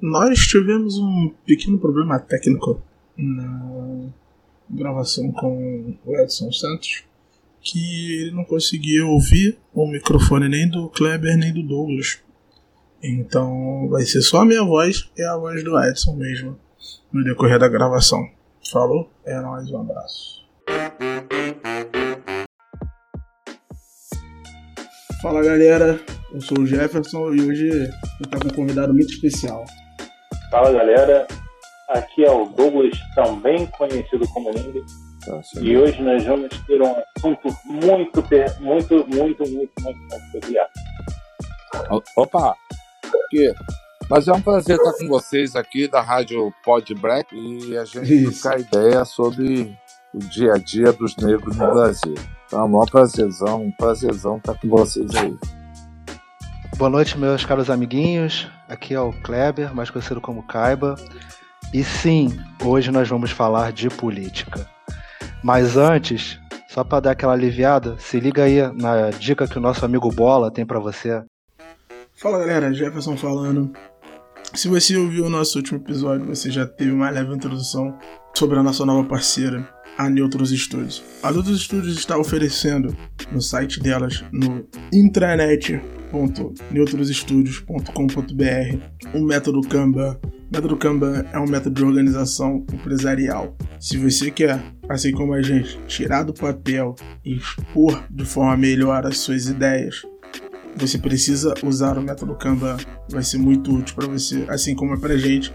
Nós tivemos um pequeno problema técnico na gravação com o Edson Santos, que ele não conseguia ouvir o microfone nem do Kleber nem do Douglas. Então vai ser só a minha voz e a voz do Edson mesmo no decorrer da gravação. Falou? É nóis, um abraço. Fala galera, eu sou o Jefferson e hoje eu estou com um convidado muito especial. Fala galera, aqui é o Douglas, também conhecido como Lindy. Tá, e hoje nós vamos ter um assunto muito, muito, muito, muito, muito, muito peculiar. Opa! Que? Mas é um prazer estar com vocês aqui da Rádio Pod Black e a gente trocar ideia sobre o dia a dia dos negros no Brasil. Então, é um maior prazerzão, um prazerzão estar com vocês aí. Boa noite, meus caros amiguinhos. Aqui é o Kleber, mais conhecido como Kaiba. E sim, hoje nós vamos falar de política. Mas antes, só para dar aquela aliviada, se liga aí na dica que o nosso amigo Bola tem para você. Fala galera, Jefferson falando. Se você ouviu o nosso último episódio, você já teve uma leve introdução sobre a nossa nova parceira, a Neutros Studios. A Neutros Studios está oferecendo no site delas, no intranet.neutrostudios.com.br, o método Kanban. O método Kanban é um método de organização empresarial. Se você quer, assim como a gente, tirar do papel e expor de forma melhor as suas ideias, você precisa usar o método Kanban. Vai ser muito útil para você, assim como é para gente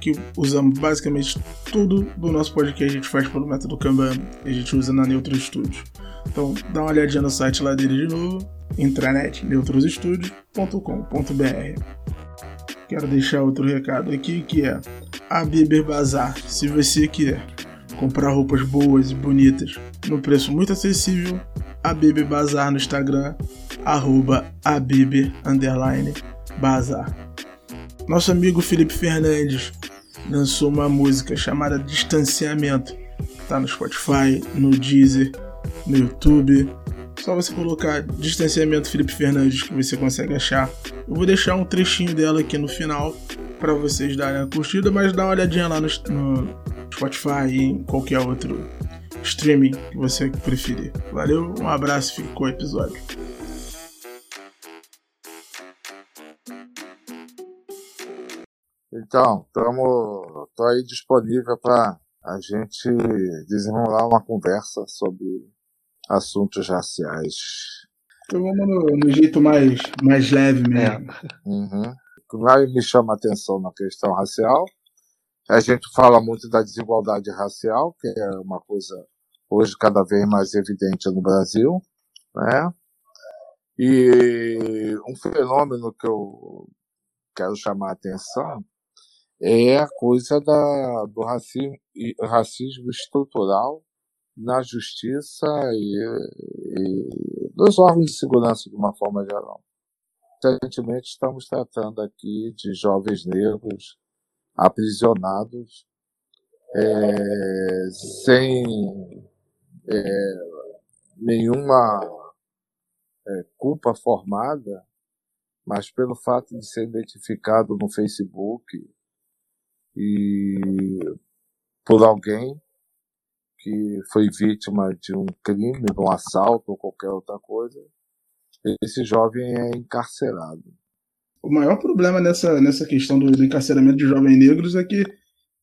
que usamos basicamente tudo do nosso podcast a gente faz pelo método Kanban e a gente usa na Neutro Studio. Então dá uma olhadinha no site lá dele de novo, intranet neutrostudios.com.br. Quero deixar outro recado aqui que é a Biber Bazar. Se você quer comprar roupas boas e bonitas no preço muito acessível, a Biber Bazar no Instagram, arroba Biber, Bazar. Nosso amigo Felipe Fernandes lançou uma música chamada Distanciamento. Tá no Spotify, no Deezer, no YouTube. Só você colocar Distanciamento Felipe Fernandes que você consegue achar. Eu vou deixar um trechinho dela aqui no final para vocês darem a curtida, mas dá uma olhadinha lá no, no Spotify e em qualquer outro streaming que você preferir. Valeu, um abraço fique com o episódio. Então, estamos tô aí disponível para a gente desenrolar uma conversa sobre assuntos raciais. Então vamos no, no jeito mais, mais leve mesmo. É. Uhum. O que mais me chama a atenção na questão racial, a gente fala muito da desigualdade racial, que é uma coisa hoje cada vez mais evidente no Brasil, né? E um fenômeno que eu quero chamar a atenção é a coisa da, do racismo, racismo estrutural na justiça e, e nos órgãos de segurança de uma forma geral. Recentemente estamos tratando aqui de jovens negros aprisionados é, sem é, nenhuma é, culpa formada, mas pelo fato de ser identificado no Facebook e por alguém que foi vítima de um crime, de um assalto ou qualquer outra coisa, esse jovem é encarcerado. O maior problema nessa, nessa questão do, do encarceramento de jovens negros é que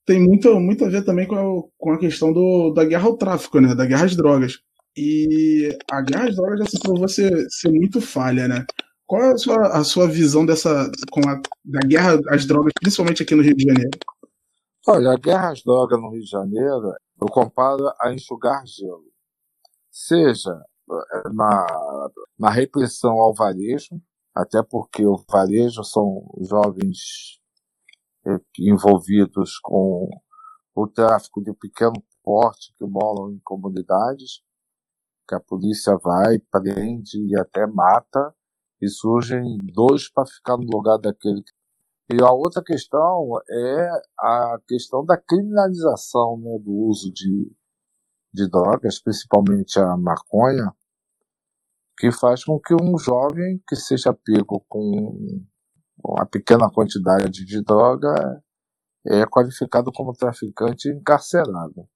tem muito, muito a ver também com a, com a questão do, da guerra ao tráfico, né? Da guerra às drogas. E a guerra às drogas já se provou ser, ser muito falha, né? Qual é a sua, a sua visão dessa com a, da guerra às drogas, principalmente aqui no Rio de Janeiro? Olha, a guerra às drogas no Rio de Janeiro, eu comparo a enxugar gelo. Seja eh, na, na repressão ao varejo, até porque o varejo são jovens eh, envolvidos com o tráfico de pequeno porte que moram em comunidades, que a polícia vai, prende e até mata, e surgem dois para ficar no lugar daquele que e a outra questão é a questão da criminalização né, do uso de, de drogas, principalmente a maconha, que faz com que um jovem que seja pego com uma pequena quantidade de droga é qualificado como traficante encarcerado.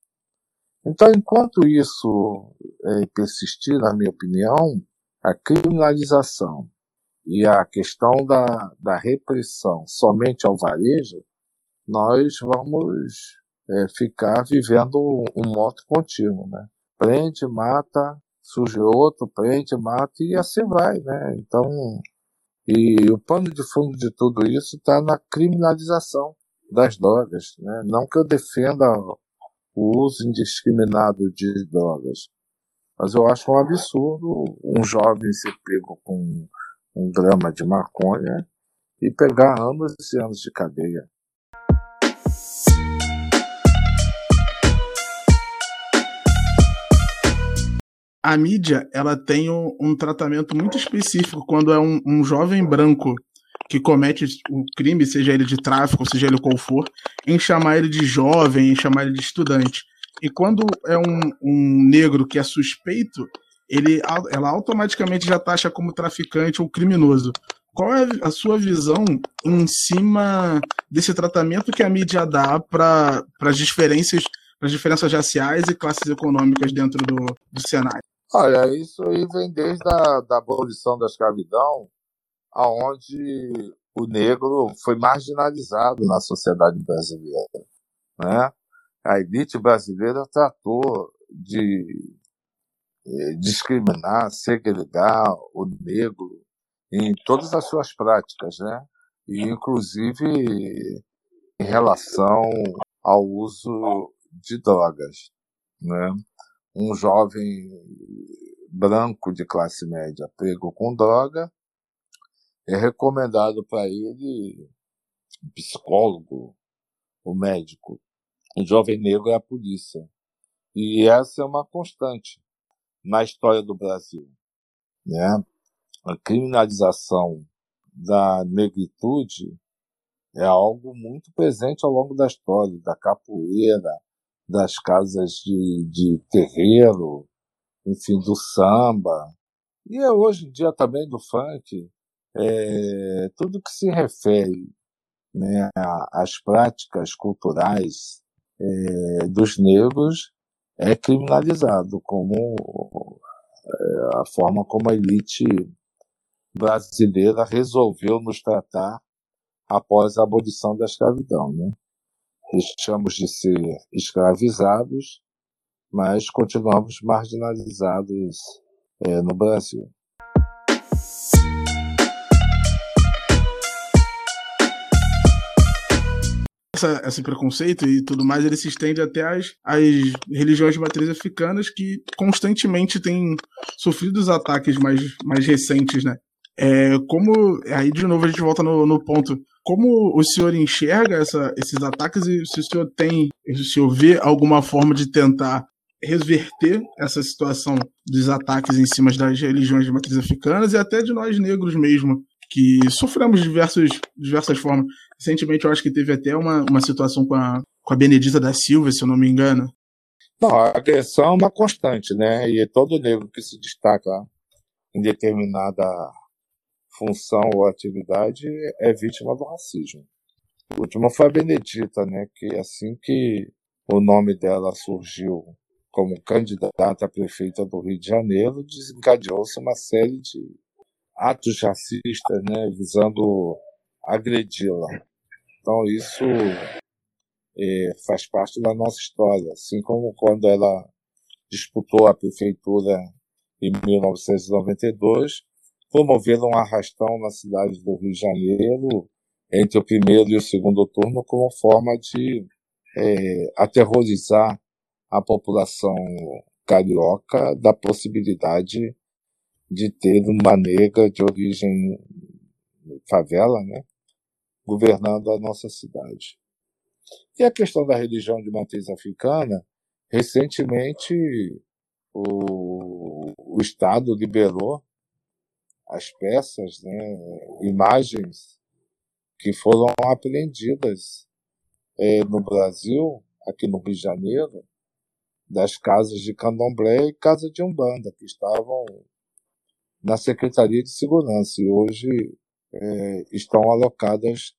Então, enquanto isso é, persistir, na minha opinião, a criminalização e a questão da, da repressão somente ao varejo, nós vamos é, ficar vivendo um moto contínuo, né? Prende, mata, surge outro, prende, mata e assim vai, né? Então, e o pano de fundo de tudo isso está na criminalização das drogas, né? Não que eu defenda o uso indiscriminado de drogas, mas eu acho um absurdo um jovem ser pego com um grama de maconha e pegar anos e anos de cadeia. a mídia ela tem um, um, tratamento muito específico quando é um, um, jovem branco que comete o crime, seja ele de tráfico, seja ele qual for, em chamar ele de jovem, em chamar ele de estudante. E quando é um, um negro que é suspeito, ele, ela automaticamente já taxa como traficante ou criminoso. Qual é a sua visão em cima desse tratamento que a mídia dá para as diferenças, as diferenças raciais e classes econômicas dentro do, do cenário? Olha, isso aí vem desde a da abolição da escravidão, aonde o negro foi marginalizado na sociedade brasileira, né? A elite brasileira tratou de discriminar, segregar o negro em todas as suas práticas, né? E inclusive em relação ao uso de drogas, né? Um jovem branco de classe média pego com droga é recomendado para ele um psicólogo, o médico. O jovem negro é a polícia. E essa é uma constante na história do Brasil. Né? A criminalização da negritude é algo muito presente ao longo da história, da capoeira, das casas de, de terreiro, enfim, do samba, e hoje em dia também do funk, é, tudo que se refere né, às práticas culturais é, dos negros é criminalizado como é, a forma como a elite brasileira resolveu nos tratar após a abolição da escravidão. Né? Deixamos de ser escravizados, mas continuamos marginalizados é, no Brasil. Essa, esse preconceito e tudo mais, ele se estende até as, as religiões de matriz africanas que constantemente têm sofrido os ataques mais, mais recentes, né? É, como. Aí, de novo, a gente volta no, no ponto. Como o senhor enxerga essa, esses ataques e se o senhor tem, se o senhor vê alguma forma de tentar reverter essa situação dos ataques em cima das religiões de matriz africanas e até de nós negros mesmo, que sofremos diversos, diversas formas. Recentemente eu acho que teve até uma, uma situação com a, com a Benedita da Silva, se eu não me engano. Não, a agressão é uma constante, né? E todo negro que se destaca em determinada função ou atividade é vítima do racismo. A última foi a Benedita, né? Que assim que o nome dela surgiu como candidata a prefeita do Rio de Janeiro, desencadeou-se uma série de atos racistas, né, visando agredi-la. Então isso é, faz parte da nossa história, assim como quando ela disputou a prefeitura em 1992, promoveram um arrastão na cidade do Rio de Janeiro entre o primeiro e o segundo turno como forma de é, aterrorizar a população carioca da possibilidade de ter uma negra de origem favela, né, governando a nossa cidade. E a questão da religião de matriz africana, recentemente o, o Estado liberou as peças, né, imagens que foram apreendidas é, no Brasil, aqui no Rio de Janeiro, das casas de candomblé e casa de umbanda, que estavam na Secretaria de Segurança. E hoje é, estão alocadas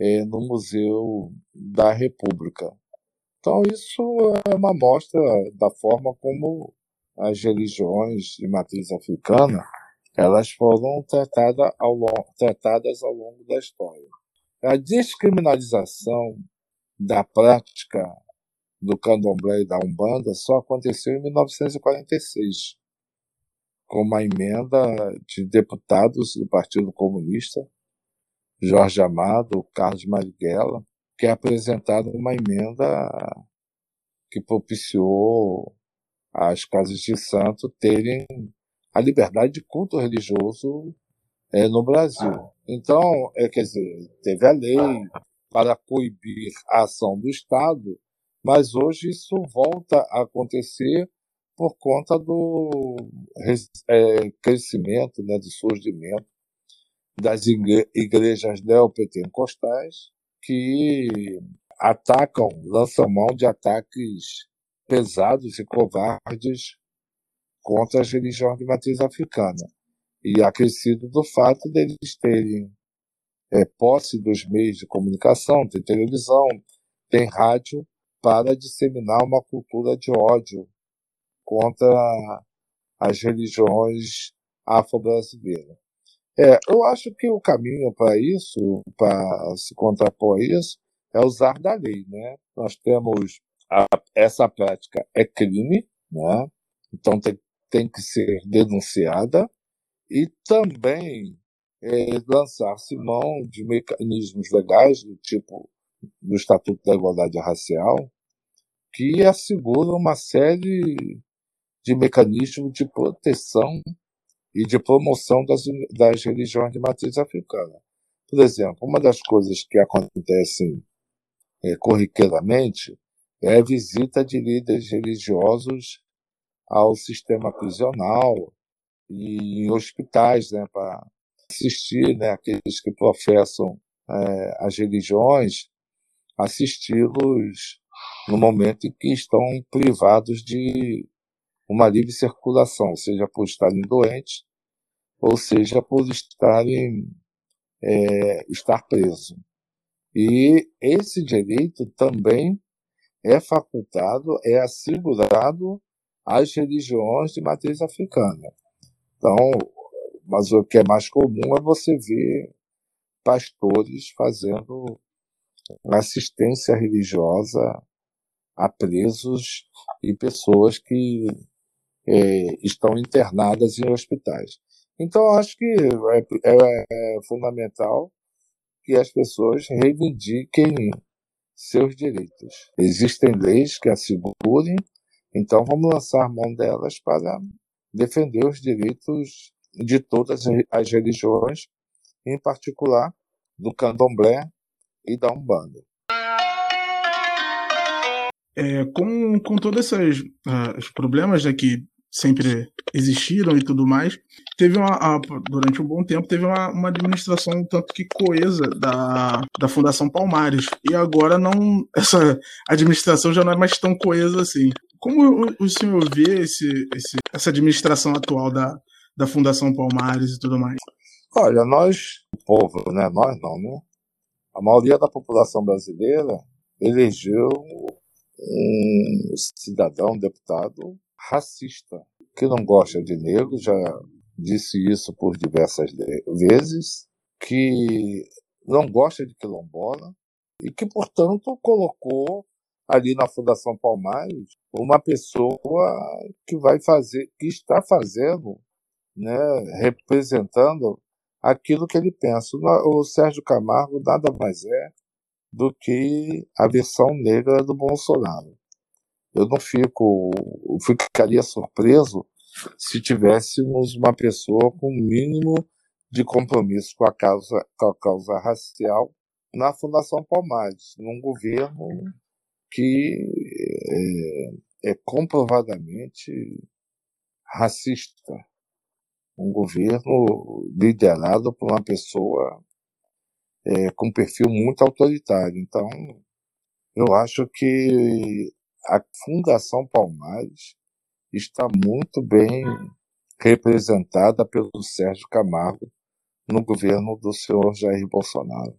é, no Museu da República. Então, isso é uma amostra da forma como as religiões de matriz africana elas foram tratadas ao, longo, tratadas ao longo da história. A descriminalização da prática do candomblé e da umbanda só aconteceu em 1946, com uma emenda de deputados do Partido Comunista, Jorge Amado, Carlos Marighella, que apresentaram uma emenda que propiciou as casas de santo terem a liberdade de culto religioso é, no Brasil. Então, é, quer dizer, teve a lei para coibir a ação do Estado, mas hoje isso volta a acontecer por conta do é, crescimento, né, do surgimento das igrejas neopentecostais que atacam, lançam mão de ataques pesados e covardes contra as religiões de matriz africana. E acrescido do fato deles terem é, posse dos meios de comunicação, tem televisão, tem rádio, para disseminar uma cultura de ódio contra as religiões afro-brasileiras. É, eu acho que o caminho para isso, para se contrapor a isso, é usar da lei, né? Nós temos a, essa prática é crime, né? Então tem, tem que ser denunciada e também é, lançar-se mão de mecanismos legais do tipo do Estatuto da Igualdade Racial que asseguram uma série de mecanismos de proteção e de promoção das, das religiões de matriz africana. Por exemplo, uma das coisas que acontecem é, corriqueiramente é a visita de líderes religiosos ao sistema prisional e em hospitais, né, para assistir né, aqueles que professam é, as religiões, assisti-los no momento em que estão privados de uma livre circulação, seja por estarem doentes, ou seja por estarem é, estar preso. E esse direito também é facultado, é assegurado às religiões de matriz africana. Então, mas o que é mais comum é você ver pastores fazendo assistência religiosa a presos e pessoas que é, estão internadas em hospitais. Então, acho que é, é, é fundamental que as pessoas reivindiquem seus direitos. Existem leis que assegurem, então vamos lançar mão delas para defender os direitos de todas as religiões, em particular do candomblé e da umbanda. É, com, com todos esses uh, os problemas né, que sempre existiram e tudo mais, teve uma, a, durante um bom tempo, teve uma, uma administração tanto que coesa da, da Fundação Palmares. E agora não essa administração já não é mais tão coesa assim. Como o, o senhor vê esse, esse, essa administração atual da, da Fundação Palmares e tudo mais? Olha, nós, o povo, né? Nós não, né? A maioria da população brasileira elegeu um cidadão, um deputado racista, que não gosta de negros, já disse isso por diversas vezes, que não gosta de quilombola e que, portanto, colocou ali na Fundação Palmares uma pessoa que vai fazer, que está fazendo, né, representando aquilo que ele pensa. O Sérgio Camargo nada mais é do que a versão negra do Bolsonaro. Eu não fico, eu ficaria surpreso se tivéssemos uma pessoa com um mínimo de compromisso com a causa, com a causa racial na Fundação Palmares, num governo que é, é comprovadamente racista. Um governo liderado por uma pessoa é, com perfil muito autoritário. Então, eu acho que a Fundação Palmares está muito bem representada pelo Sérgio Camargo no governo do senhor Jair Bolsonaro.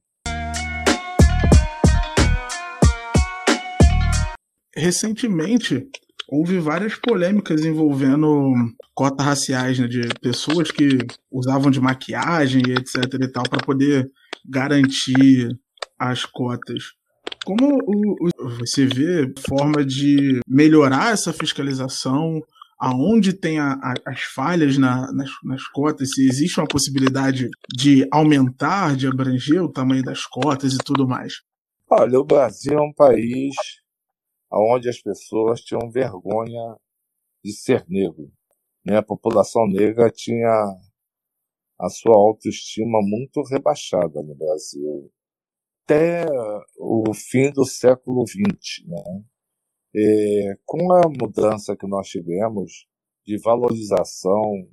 Recentemente, houve várias polêmicas envolvendo cotas raciais, né, de pessoas que usavam de maquiagem e etc e tal para poder garantir as cotas. Como o, o, você vê forma de melhorar essa fiscalização? Aonde tem a, a, as falhas na, nas, nas cotas? Se existe uma possibilidade de aumentar, de abranger o tamanho das cotas e tudo mais? Olha, o Brasil é um país onde as pessoas tinham vergonha de ser negro. Né? A população negra tinha a sua autoestima muito rebaixada no Brasil até o fim do século XX. Né? E, com a mudança que nós tivemos de valorização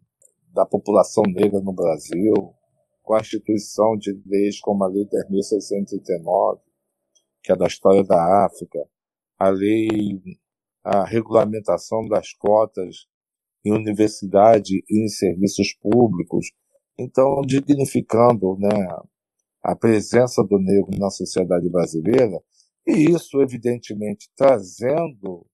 da população negra no Brasil, com a instituição de leis como a Lei 10.639, que é da história da África, a lei, a regulamentação das cotas em universidade e em serviços públicos, então dignificando né, a presença do negro na sociedade brasileira, e isso, evidentemente, trazendo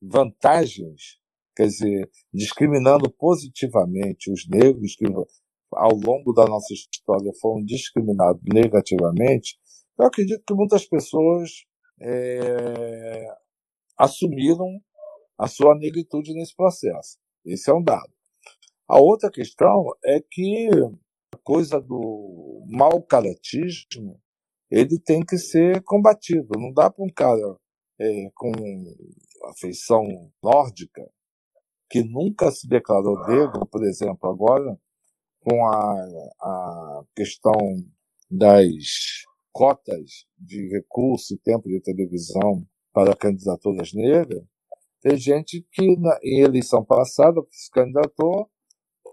vantagens, quer dizer, discriminando positivamente os negros que, ao longo da nossa história, foram discriminados negativamente, eu acredito que muitas pessoas é, assumiram a sua negritude nesse processo. Esse é um dado. A outra questão é que coisa do mau caratismo ele tem que ser combatido. Não dá para um cara é, com afeição nórdica que nunca se declarou negro, por exemplo, agora com a, a questão das cotas de recurso e tempo de televisão para candidaturas negras, tem gente que na, em eleição passada se candidatou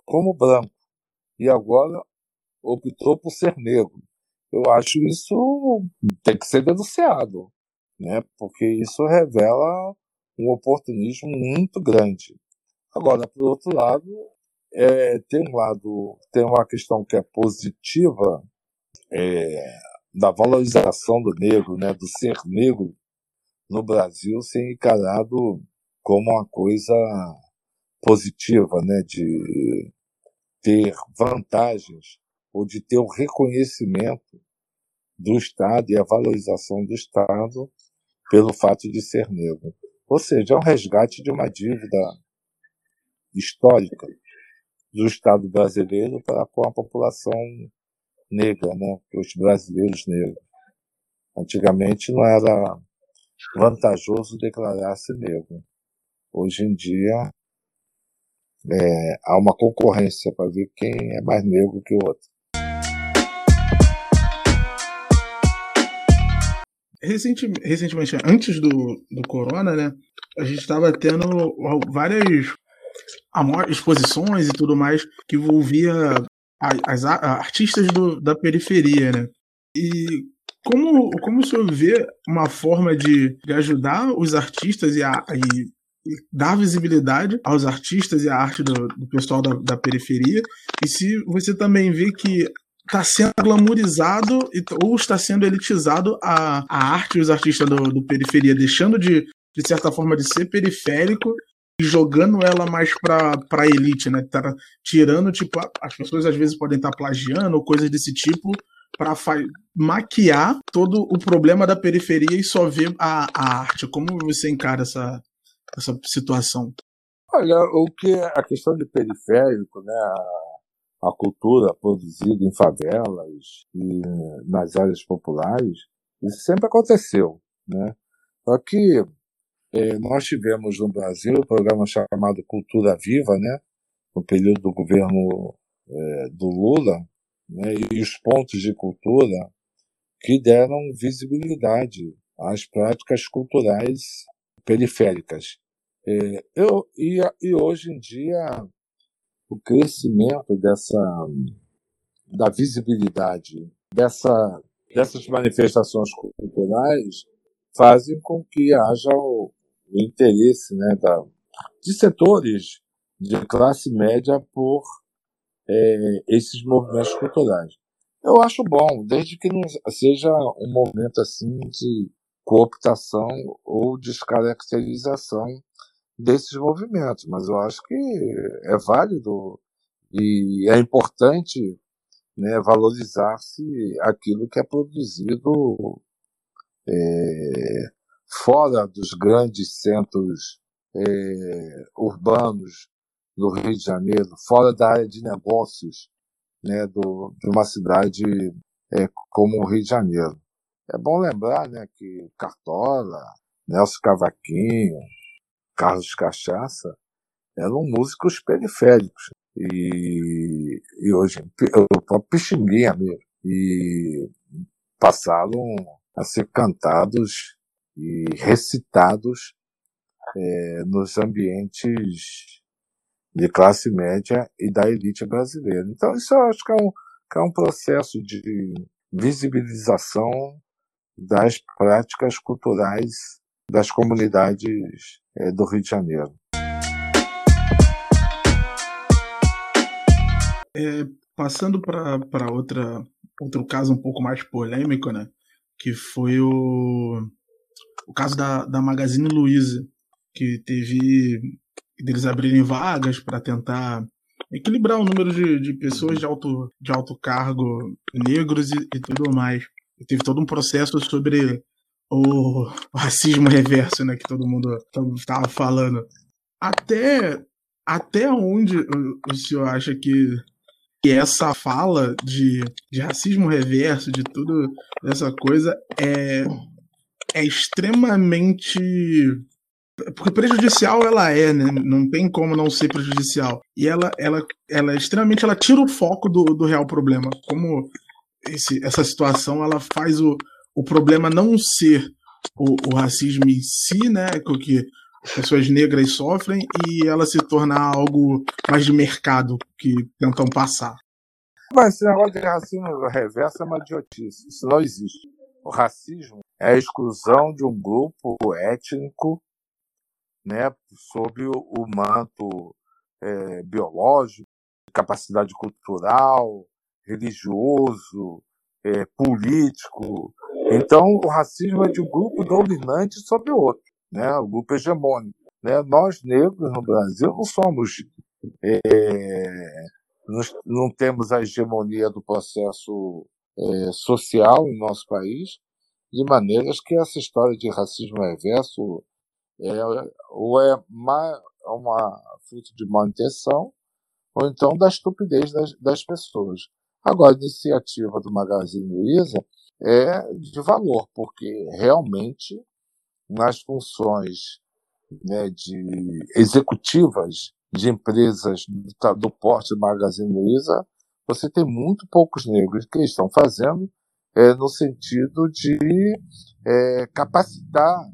como branco e agora optou por ser negro. Eu acho isso tem que ser denunciado, né? Porque isso revela um oportunismo muito grande. Agora, por outro lado, é, tem um lado, tem uma questão que é positiva, é, da valorização do negro, né, do ser negro no Brasil ser encarado como uma coisa positiva, né, de ter vantagens ou de ter o reconhecimento do Estado e a valorização do Estado pelo fato de ser negro. Ou seja, é um resgate de uma dívida histórica do Estado brasileiro para com a população negra, né? Os brasileiros negros. Antigamente não era vantajoso declarar-se negro. Hoje em dia é, há uma concorrência para ver quem é mais negro que o outro. Recentemente, recentemente antes do, do corona, né, a gente estava tendo várias exposições e tudo mais que envolvia as, artistas do, da periferia, né? E como, como o senhor vê uma forma de, de ajudar os artistas e, a, e, e, dar visibilidade aos artistas e à arte do, do pessoal da, da periferia? E se você também vê que está sendo glamourizado ou está sendo elitizado a, a arte e os artistas do, do periferia, deixando de, de certa forma, de ser periférico e jogando ela mais pra, pra elite, né? Tá tirando, tipo, as pessoas às vezes podem estar tá plagiando ou coisas desse tipo para maquiar todo o problema da periferia e só ver a, a arte. Como você encara essa, essa situação? Olha, o que a questão de periférico, né? A, cultura produzida em favelas e nas áreas populares, isso sempre aconteceu, né? Só que é, nós tivemos no Brasil um programa chamado Cultura Viva, né, no período do governo é, do Lula, né, e os pontos de cultura que deram visibilidade às práticas culturais periféricas. É, eu, e, e hoje em dia o crescimento dessa da visibilidade dessa, dessas manifestações culturais fazem com que haja o, o interesse né, da, de setores de classe média por é, esses movimentos culturais. Eu acho bom, desde que não seja um movimento assim de cooptação ou descaracterização desses movimentos, mas eu acho que é válido e é importante né, valorizar-se aquilo que é produzido é, fora dos grandes centros é, urbanos do Rio de Janeiro, fora da área de negócios né, do, de uma cidade é, como o Rio de Janeiro. É bom lembrar né, que Cartola, Nelson Cavaquinho, Carlos Cachaça eram músicos periféricos. E, e hoje, o próprio Pixinguinha mesmo. E passaram a ser cantados e recitados é, nos ambientes de classe média e da elite brasileira. Então, isso eu acho que é um, que é um processo de visibilização das práticas culturais das comunidades é, do Rio de Janeiro. É, passando para outra outro caso um pouco mais polêmico, né? Que foi o, o caso da, da Magazine Luiza, que teve deles abrirem vagas para tentar equilibrar o número de, de pessoas de alto, de alto cargo negros e, e tudo mais. E teve todo um processo sobre o racismo reverso, né, que todo mundo estava falando. Até, até onde o senhor acha que, que essa fala de, de racismo reverso, de tudo essa coisa, é, é extremamente porque prejudicial ela é, né? Não tem como não ser prejudicial. E ela, ela, ela é extremamente, ela tira o foco do, do real problema. Como esse, essa situação, ela faz o, o problema não ser o, o racismo em si, né? Que pessoas negras sofrem, e ela se tornar algo mais de mercado que tentam passar. Mas esse negócio de racismo reverso é uma idiotice. Isso não existe. O racismo é a exclusão de um grupo étnico né, sob o manto é, biológico, capacidade cultural, religioso, é, político. Então, o racismo é de um grupo dominante sobre o outro, né, o grupo hegemônico. Né? Nós, negros, no Brasil, não somos. É, não temos a hegemonia do processo é, social em nosso país, de maneiras que essa história de racismo reverso é, ou é uma, uma fruto de má intenção, ou então da estupidez das, das pessoas. Agora, a iniciativa do Magazine Luiza é de valor, porque realmente nas funções né, de executivas de empresas do, porte Magazine Luiza, você tem muito poucos negros que estão fazendo é, no sentido de é, capacitar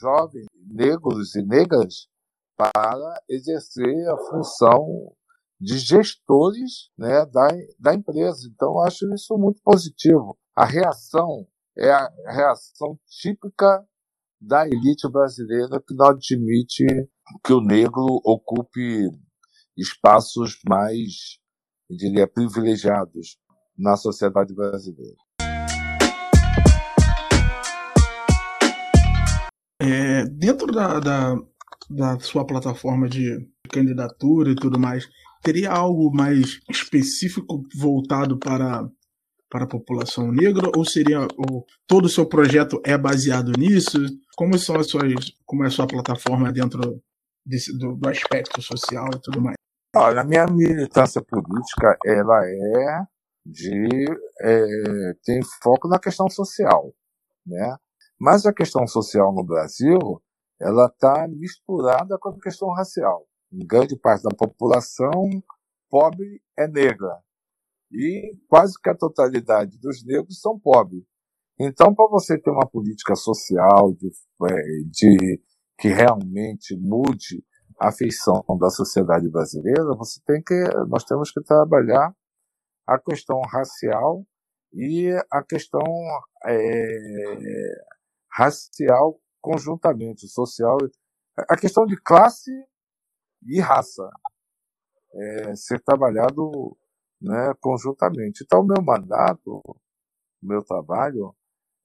jovens negros e negras para exercer a função de gestores né, da, da empresa. Então, acho isso muito positivo. A reação é a reação típica da elite brasileira que não admite que o negro ocupe espaços mais, eu diria, privilegiados na sociedade brasileira. É, dentro da, da, da sua plataforma de candidatura e tudo mais, teria algo mais específico voltado para, para a população negra ou seria ou todo o seu projeto é baseado nisso? Como são as suas como é a sua plataforma dentro desse, do, do aspecto social e tudo mais? Olha, a minha militância política ela é de é, tem foco na questão social, né? Mas a questão social no Brasil, ela está misturada com a questão racial. Em grande parte da população pobre é negra. E quase que a totalidade dos negros são pobres. Então, para você ter uma política social de, é, de, que realmente mude a feição da sociedade brasileira, você tem que, nós temos que trabalhar a questão racial e a questão é, racial conjuntamente, social, a questão de classe e raça. é, ser trabalhado né, conjuntamente. Então, o meu mandato, o meu trabalho,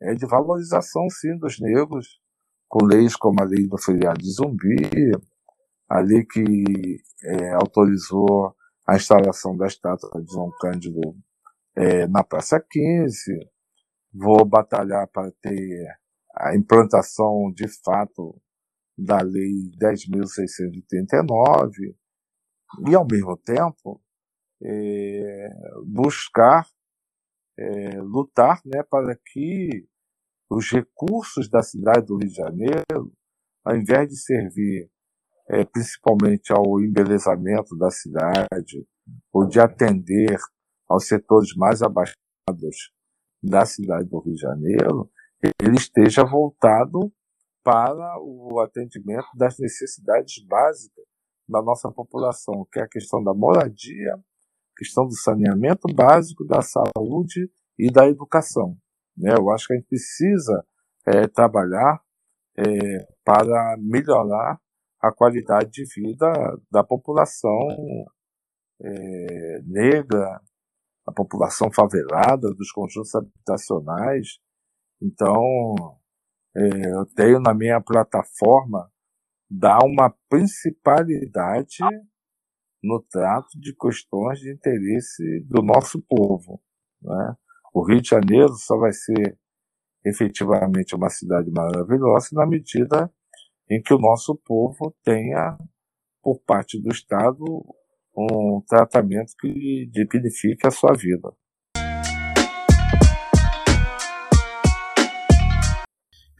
é de valorização, sim, dos negros, com leis como a lei do feriado de zumbi, a lei que é, autorizou a instalação da estátua de João Cândido é, na Praça 15. Vou batalhar para ter a implantação de fato da Lei 10.639 e, ao mesmo tempo, é, buscar é, lutar né, para que os recursos da cidade do Rio de Janeiro, ao invés de servir é, principalmente ao embelezamento da cidade, ou de atender aos setores mais abaixados da cidade do Rio de Janeiro, ele esteja voltado para o atendimento das necessidades básicas da nossa população, que é a questão da moradia, questão do saneamento básico, da saúde e da educação. Né? Eu acho que a gente precisa é, trabalhar é, para melhorar a qualidade de vida da população é, negra, a população favelada, dos conjuntos habitacionais. Então, é, eu tenho na minha plataforma dar uma principalidade no trato de questões de interesse do nosso povo. Né? O Rio de Janeiro só vai ser efetivamente uma cidade maravilhosa na medida em que o nosso povo tenha, por parte do Estado, um tratamento que dignifique a sua vida.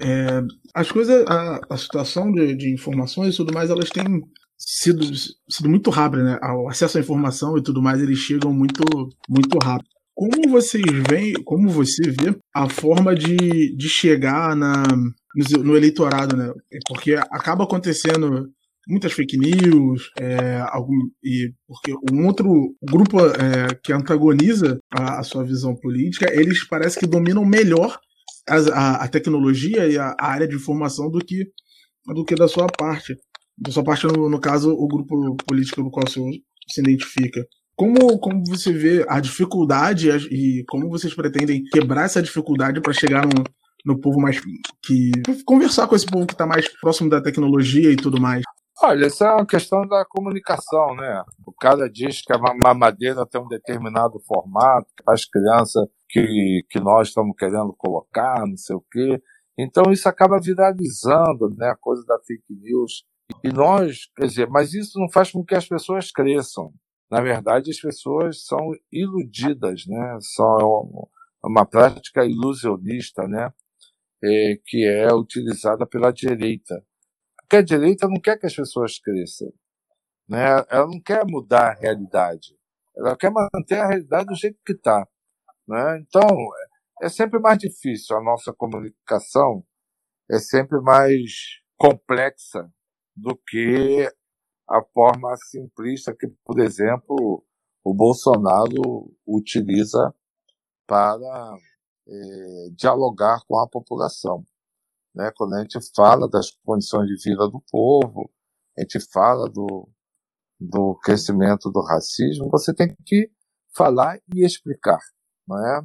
É, as coisas, a, a situação de, de, informações e tudo mais, elas têm sido, sido muito rápidas, né? O acesso à informação e tudo mais, eles chegam muito, muito rápido. Como vocês veem, como você vê a forma de, de chegar na, no, no eleitorado, né? Porque acaba acontecendo muitas fake news, é, algum, e porque um outro grupo é, que antagoniza a, a, sua visão política, eles parece que dominam melhor a, a, a tecnologia e a, área de informação do que do que da sua parte. Da sua parte, no, no caso, o grupo político no qual você se identifica. Como, como você vê a dificuldade e como vocês pretendem quebrar essa dificuldade para chegar num, no povo mais que conversar com esse povo que está mais próximo da tecnologia e tudo mais. Olha, essa é uma questão da comunicação, né? O cara diz que a mamadeira tem um determinado formato para as crianças que, que nós estamos querendo colocar, não sei o quê. Então isso acaba viralizando, né? A coisa da fake news. E nós, quer dizer, mas isso não faz com que as pessoas cresçam. Na verdade, as pessoas são iludidas, né? São uma prática ilusionista, né? é, que é utilizada pela direita. Porque a direita não quer que as pessoas cresçam. Né? Ela não quer mudar a realidade. Ela quer manter a realidade do jeito que está. Né? Então, é sempre mais difícil. A nossa comunicação é sempre mais complexa do que a forma simplista que, por exemplo, o Bolsonaro utiliza para é, dialogar com a população. Né? Quando a gente fala das condições de vida do povo, a gente fala do, do crescimento do racismo, você tem que falar e explicar, não é?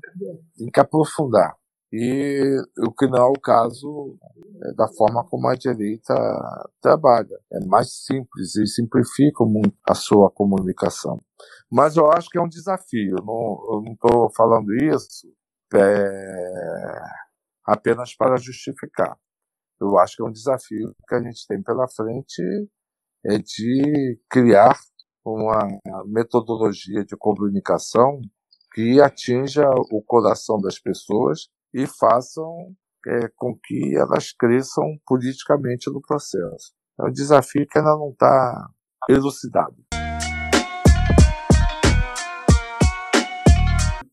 Tem que aprofundar. E o que não é o caso é da forma como a direita trabalha. É mais simples e simplifica muito a sua comunicação. Mas eu acho que é um desafio. Não, eu não estou falando isso é, apenas para justificar. Eu acho que é um desafio que a gente tem pela frente é de criar uma metodologia de comunicação que atinja o coração das pessoas e façam é, com que elas cresçam politicamente no processo. É um desafio que ainda não está elucidado.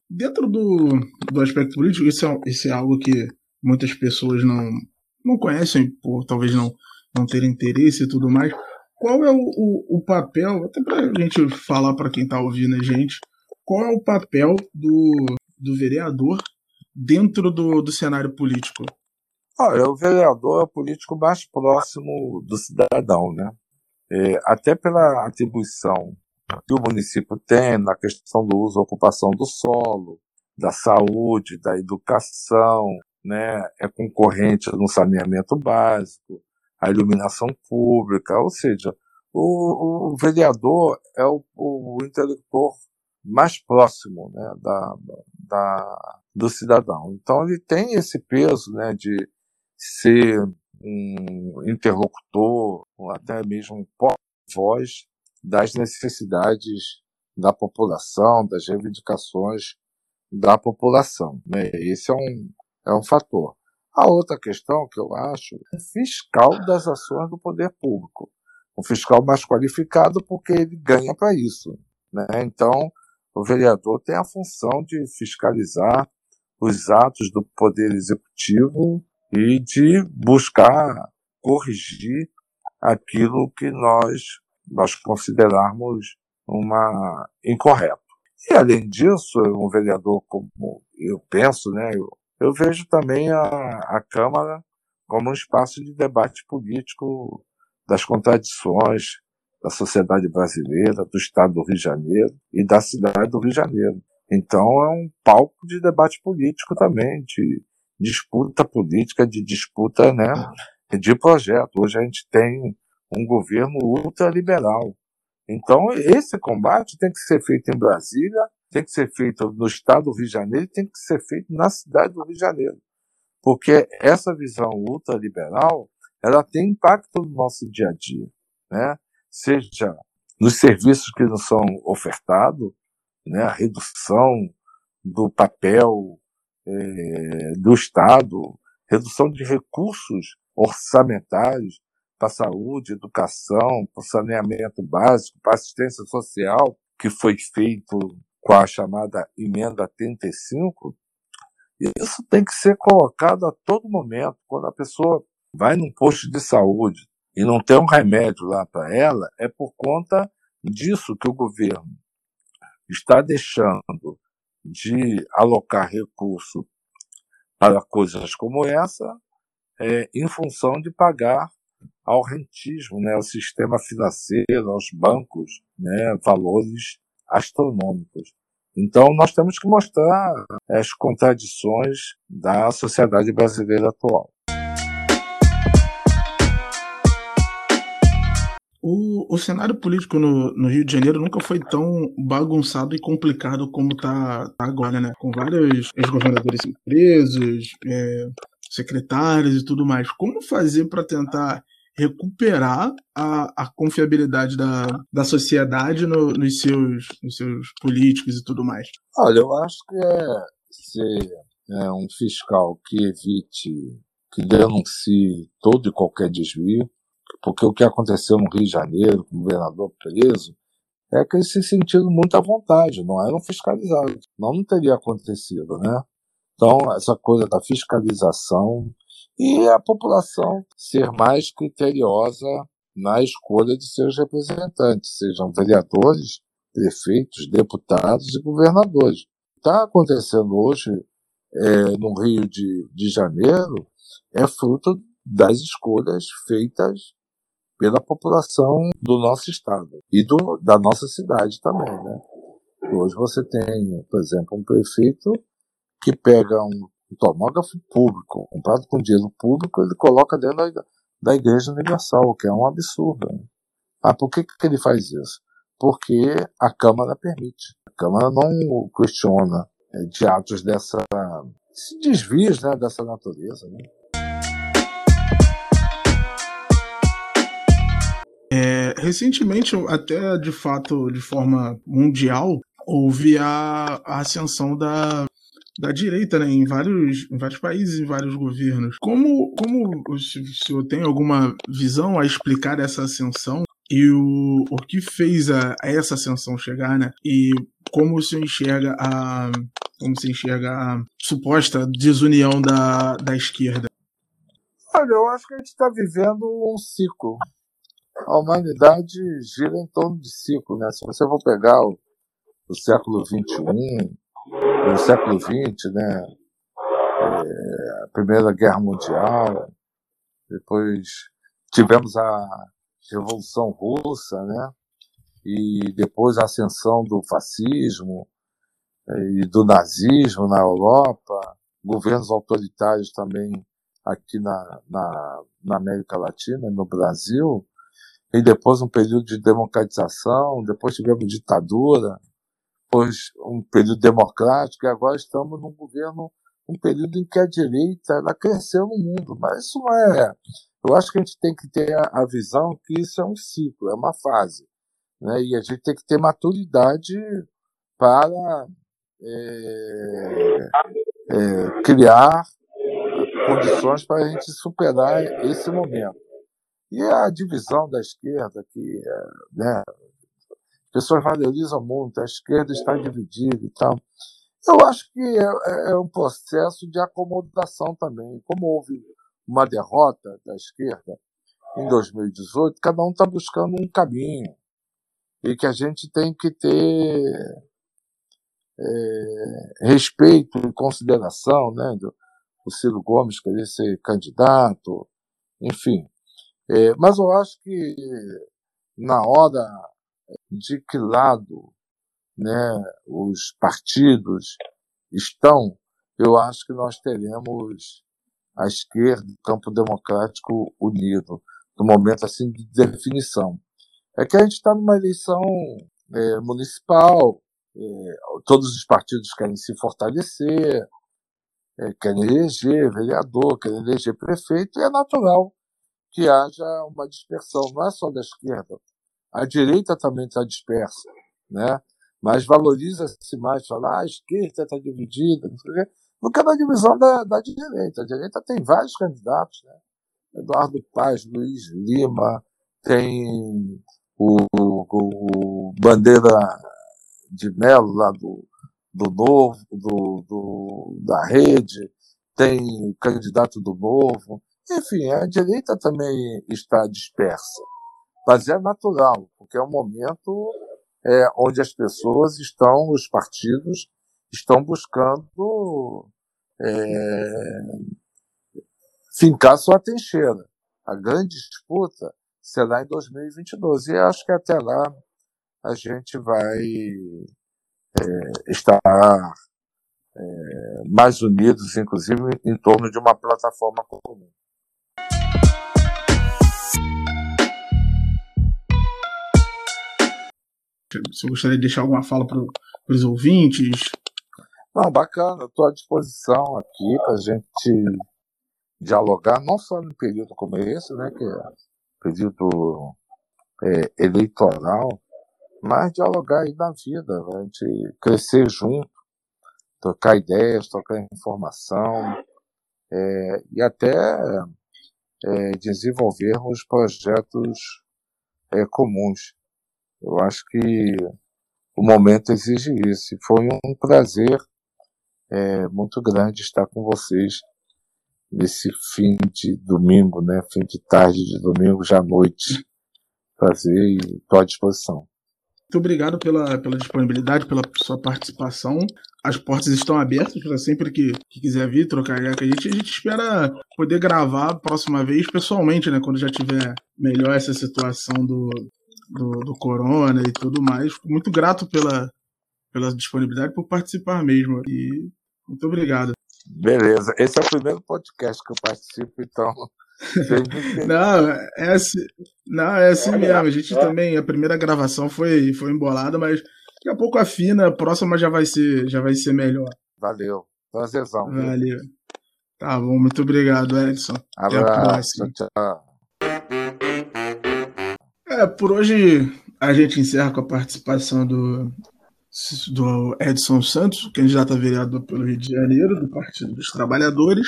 Dentro do, do aspecto político, isso é, isso é algo que muitas pessoas não, não conhecem, por talvez não, não terem interesse e tudo mais. Qual é o, o, o papel, até para a gente falar para quem está ouvindo a gente, qual é o papel do, do vereador dentro do, do cenário político? Olha, o vereador é o político mais próximo do cidadão, né? É, até pela atribuição que o município tem na questão do uso e ocupação do solo, da saúde, da educação, né, é concorrente no saneamento básico, a iluminação pública, ou seja, o, o vereador é o, o mais próximo né, da, da, do cidadão. Então ele tem esse peso né, de ser um interlocutor, ou até mesmo um voz das necessidades da população, das reivindicações da população. Né? Esse é um, é um fator. A outra questão que eu acho é fiscal das ações do poder público. Um fiscal mais qualificado porque ele ganha para isso. Né? Então, o vereador tem a função de fiscalizar os atos do poder executivo e de buscar corrigir aquilo que nós, nós considerarmos uma incorreto. E além disso, um vereador como eu penso, né, eu, eu vejo também a, a Câmara como um espaço de debate político das contradições da sociedade brasileira, do Estado do Rio de Janeiro e da cidade do Rio de Janeiro. Então é um palco de debate político também, de disputa política, de disputa né, de projeto. Hoje a gente tem um governo ultraliberal. Então, esse combate tem que ser feito em Brasília, tem que ser feito no estado do Rio de Janeiro, tem que ser feito na cidade do Rio de Janeiro. Porque essa visão ultraliberal, ela tem impacto no nosso dia a dia, né? Seja nos serviços que nos são ofertados, né? A redução do papel é, do Estado, redução de recursos orçamentários para saúde, educação, para saneamento básico, para assistência social, que foi feito com a chamada emenda 35, isso tem que ser colocado a todo momento. Quando a pessoa vai num posto de saúde e não tem um remédio lá para ela, é por conta disso que o governo está deixando de alocar recurso para coisas como essa, é, em função de pagar ao rentismo, né, ao sistema financeiro, aos bancos, né, valores astronômicos. Então, nós temos que mostrar as contradições da sociedade brasileira atual. O, o cenário político no, no, Rio de Janeiro nunca foi tão bagunçado e complicado como está tá agora, né? Com vários ex-governadores presos, é, secretários e tudo mais. Como fazer para tentar recuperar a, a confiabilidade da, da sociedade no, nos, seus, nos seus políticos e tudo mais? Olha, eu acho que é ser é, um fiscal que evite, que denuncie todo e qualquer desvio, porque o que aconteceu no Rio de Janeiro, com o governador preso, é que eles se sentiram muito à vontade, não eram fiscalizados. Não, não teria acontecido, né? Então, essa coisa da fiscalização e a população ser mais criteriosa na escolha de seus representantes, sejam vereadores, prefeitos, deputados e governadores. Está acontecendo hoje é, no Rio de, de Janeiro é fruto das escolhas feitas pela população do nosso estado e do, da nossa cidade também, né? Hoje você tem, por exemplo, um prefeito que pega um, tomógrafo público, comprado com dinheiro público, ele coloca dentro da, da Igreja Universal, que é um absurdo. Né? Ah, por que, que ele faz isso? Porque a Câmara permite. A Câmara não questiona é, de atos dessa. desvios né, dessa natureza. Né? Recentemente, até de fato de forma mundial, houve a, a ascensão da, da direita né, em, vários, em vários países, em vários governos. Como, como o senhor tem alguma visão a explicar essa ascensão e o, o que fez a, a essa ascensão chegar, né? E como o senhor enxerga a como se enxerga a suposta desunião da, da esquerda? Olha, eu acho que a gente está vivendo um ciclo a humanidade gira em torno de ciclo, né? Se você for pegar o, o século XXI, o século XX, né? É, a Primeira Guerra Mundial, depois tivemos a Revolução Russa, né? e depois a ascensão do fascismo e do nazismo na Europa, governos autoritários também aqui na, na, na América Latina, no Brasil, e depois um período de democratização, depois tivemos ditadura, depois um período democrático, e agora estamos num governo, um período em que a direita ela cresceu no mundo. Mas isso não é. Eu acho que a gente tem que ter a, visão que isso é um ciclo, é uma fase. Né? E a gente tem que ter maturidade para é, é, criar condições para a gente superar esse momento. E a divisão da esquerda, que é, né, as pessoas valorizam muito, a esquerda está dividida e tal. Eu acho que é, é, é um processo de acomodação também. Como houve uma derrota da esquerda em 2018, cada um está buscando um caminho. E que a gente tem que ter é, respeito e consideração, né? Do, o Ciro Gomes querer ser candidato, enfim. É, mas eu acho que na hora de que lado né, os partidos estão, eu acho que nós teremos a esquerda, o campo democrático unido, no momento assim de definição. É que a gente está numa eleição é, municipal, é, todos os partidos querem se fortalecer, é, querem eleger vereador, querem eleger prefeito, e é natural que haja uma dispersão, não é só da esquerda. A direita também está dispersa, né? mas valoriza-se mais falar ah, a esquerda está dividida, não sei o quê, do que na divisão da, da direita. A direita tem vários candidatos, né? Eduardo Paz, Luiz Lima, tem o, o, o Bandeira de Melo, lá do, do Novo, do, do, da Rede, tem o candidato do Novo. Enfim, a direita também está dispersa. Mas é natural, porque é um momento é, onde as pessoas estão, os partidos, estão buscando é, fincar sua trincheira. A grande disputa será em 2022. E acho que até lá a gente vai é, estar é, mais unidos, inclusive em torno de uma plataforma comum. Você gostaria de deixar alguma fala para os ouvintes? Não, bacana, estou à disposição aqui para a gente dialogar, não só no período como esse, né, que é período é, eleitoral, mas dialogar aí na vida, a gente crescer junto, trocar ideias, trocar informação é, e até é, desenvolvermos projetos é, comuns. Eu acho que o momento exige isso. E foi um prazer é, muito grande estar com vocês nesse fim de domingo, né? Fim de tarde de domingo, já à noite. Prazer e estou à disposição. Muito obrigado pela, pela disponibilidade, pela sua participação. As portas estão abertas para sempre que, que, quiser vir trocar ideia com a gente. A gente espera poder gravar a próxima vez pessoalmente, né? Quando já tiver melhor essa situação do, do, do corona e tudo mais. Fico muito grato pela, pela disponibilidade, por participar mesmo. E muito obrigado. Beleza. Esse é o primeiro podcast que eu participo, então não, é assim, não, é assim mesmo. A gente também, a primeira gravação foi, foi embolada, mas daqui a pouco afina, a próxima já vai ser, já vai ser melhor. Valeu. Prazerzão. Valeu. Tá bom, muito obrigado, Edson. Até a próxima. Tchau. É, por hoje a gente encerra com a participação do, do Edson Santos, candidato a vereador pelo Rio de Janeiro, do Partido dos Trabalhadores.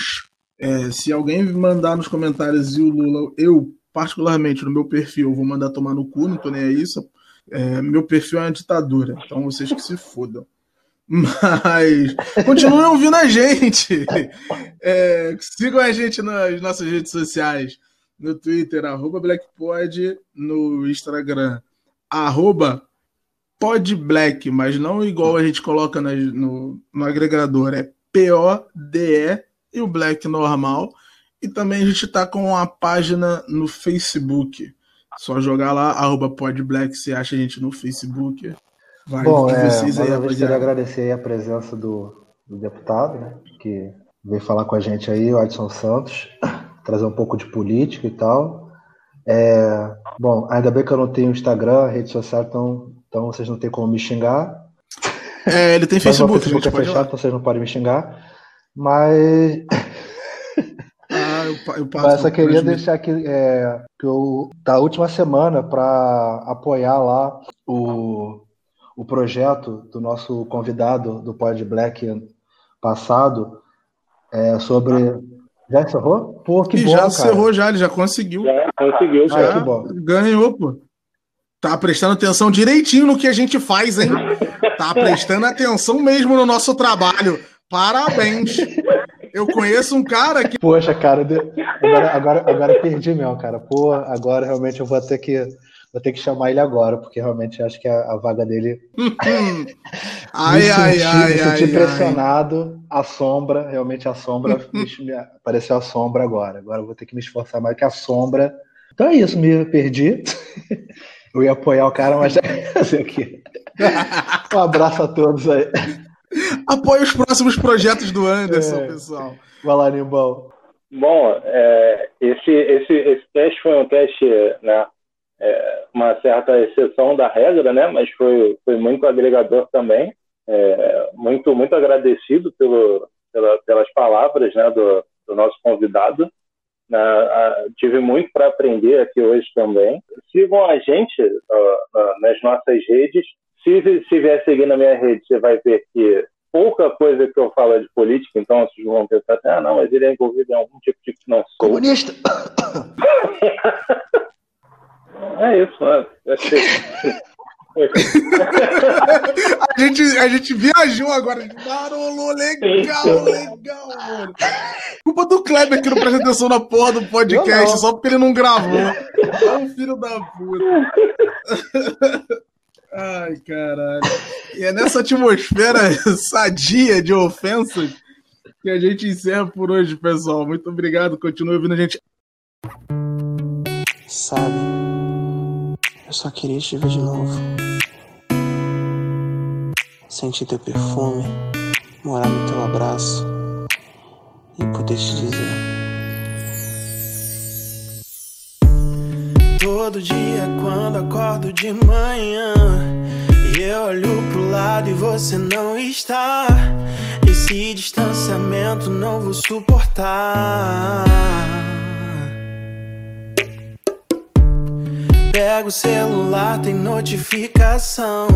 É, se alguém mandar nos comentários e o Lula, eu, particularmente, no meu perfil, vou mandar tomar no cu, não tô nem a isso. É, meu perfil é uma ditadura, então vocês que se fodam. Mas continuem ouvindo a gente. É, sigam a gente nas nossas redes sociais. No Twitter, arroba BlackPod, no Instagram, arroba PodBlack, mas não igual a gente coloca no, no agregador, é P-O-D-E e o Black normal. E também a gente está com uma página no Facebook. Só jogar lá, arroba podblack, você acha a gente no Facebook. Vai, Bom, é, vocês aí, queria agradecer a presença do, do deputado, né, que veio falar com a gente aí, o Adson Santos, trazer um pouco de política e tal. É, bom, ainda bem que eu não tenho Instagram, rede social, então, então vocês não têm como me xingar. É, ele tem Facebook, Mas Facebook é fechado, então vocês não podem me xingar. Mas. Ah, eu, eu passo. Mas só queria deixar aqui é, que eu, da última semana para apoiar lá o, o projeto do nosso convidado do Pod Black passado é, sobre. Já encerrou? Pô, que e bom, já cara. encerrou, já, ele já conseguiu. Já conseguiu, já. Ah, que bom. Ganhou, pô. Tá prestando atenção direitinho no que a gente faz, hein? Tá prestando atenção mesmo no nosso trabalho. Parabéns. Eu conheço um cara que. Poxa, cara, agora, agora, agora perdi mesmo, cara. Pô, agora realmente eu vou ter que Vou ter que chamar ele agora, porque realmente acho que a, a vaga dele. ai, me ai, senti, ai, me senti ai, pressionado. Ai. A sombra, realmente a sombra, me, apareceu a sombra agora. Agora eu vou ter que me esforçar mais que a sombra. Então é isso, me perdi. Eu ia apoiar o cara, mas fazer aqui. Um abraço a todos aí. Apoie os próximos projetos do Anderson, é. pessoal. Vai lá, Nimbal. Bom, é, esse, esse, esse teste foi um teste né, é, uma certa exceção da regra, né? Mas foi, foi muito agregador também. É, muito muito agradecido pelo, pela, pelas palavras né, do, do nosso convidado. Né, a, tive muito para aprender aqui hoje também. Sigam a gente nas nossas redes. Se, se vier seguir na minha rede, você vai ver que pouca coisa que eu falo é de política, então vocês vão pensar assim, ah, não, mas ele é envolvido em algum tipo de não sou. Comunista! É isso, mano. a, gente, a gente viajou agora. Barulho legal, legal, mano. Culpa do Kleber que não presta atenção na porra do podcast, só porque ele não gravou. É um filho da puta. Ai, caralho. E é nessa atmosfera sadia de ofensas que a gente encerra por hoje, pessoal. Muito obrigado. Continue ouvindo a gente. Sabe? Eu só queria te ver de novo. Sentir teu perfume, morar no teu abraço e poder te dizer. Todo dia quando acordo de manhã e eu olho pro lado e você não está. Esse distanciamento não vou suportar. Pego o celular, tem notificação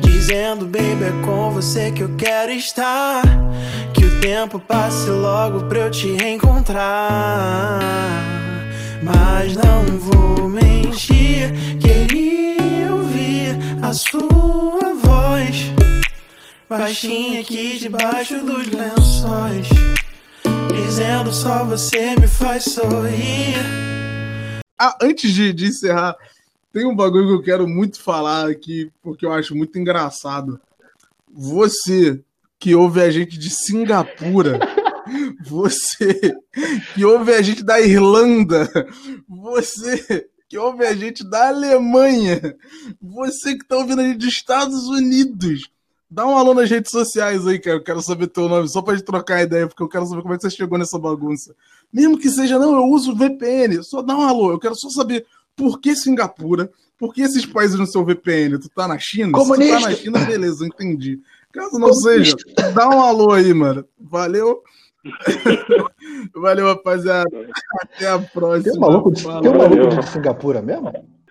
Dizendo, baby, é com você que eu quero estar Que o tempo passe logo pra eu te reencontrar. Mas não vou mentir Queria ouvir a sua voz Baixinha aqui debaixo dos lençóis Dizendo só você me faz sorrir. Ah, antes de, de encerrar, tem um bagulho que eu quero muito falar aqui, porque eu acho muito engraçado. Você que ouve a gente de Singapura, você que ouve a gente da Irlanda, você que ouve a gente da Alemanha, você que tá ouvindo a gente dos Estados Unidos. Dá um alô nas redes sociais aí, cara. Eu quero saber teu nome, só pra gente trocar ideia, porque eu quero saber como é que você chegou nessa bagunça. Mesmo que seja, não, eu uso VPN. Só dá um alô. Eu quero só saber por que Singapura, por que esses países no seu VPN? Tu tá na China? Comunista. Se tu tá na China, beleza, entendi. Caso não seja, dá um alô aí, mano. Valeu. Valeu, rapaziada. Até a próxima. Tem um maluco de, tem um maluco de Singapura mesmo?